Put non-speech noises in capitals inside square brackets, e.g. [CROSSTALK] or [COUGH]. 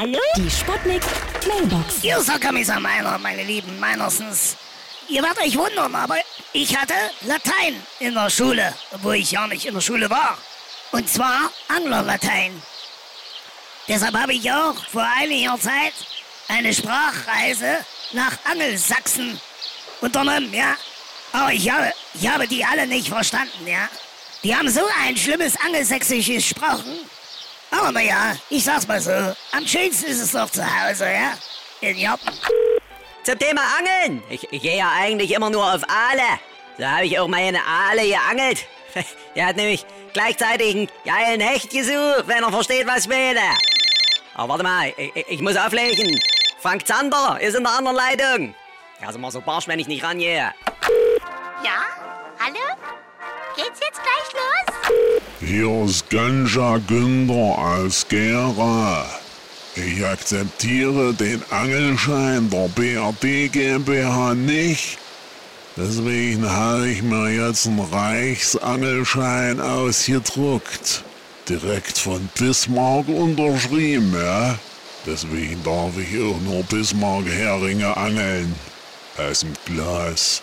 Hallo? Die Sputnik Mailbox. Hier ist Herr Kommissar Meiner, meine Lieben, meinerstens. Ihr werdet euch wundern, aber ich hatte Latein in der Schule, obwohl ich ja nicht in der Schule war. Und zwar Anglerlatein. Deshalb habe ich auch vor einiger Zeit eine Sprachreise nach Angelsachsen unternommen, ja. Aber ich habe, ich habe die alle nicht verstanden, ja. Die haben so ein schlimmes Angelsächsisch gesprochen. Aber naja, ich sag's mal so. Am schönsten ist es doch zu Hause, ja? In Joppen. Zum Thema Angeln. Ich, ich gehe ja eigentlich immer nur auf Aale. So habe ich auch meine Aale geangelt. [LAUGHS] Der hat nämlich gleichzeitig einen geilen Hecht gesucht, wenn er versteht, was ich meine. Aber warte mal, ich, ich muss auflegen. Frank Zander ist in der anderen Leitung. Also mal so barsch, wenn ich nicht rangehe. Ja? Hallo? Geht's jetzt gleich los? Hier ist Ganja Günther aus Gera. Ich akzeptiere den Angelschein der BRD GmbH nicht. Deswegen habe ich mir jetzt einen Reichsangelschein ausgedruckt. Direkt von Bismarck unterschrieben, ja? Deswegen darf ich auch nur Bismarck-Heringe angeln. Aus dem Glas.